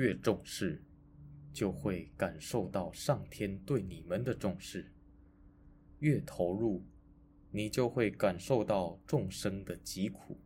越重视就会感受到上天对你们的重视。越投入你就会感受到众生的疾苦。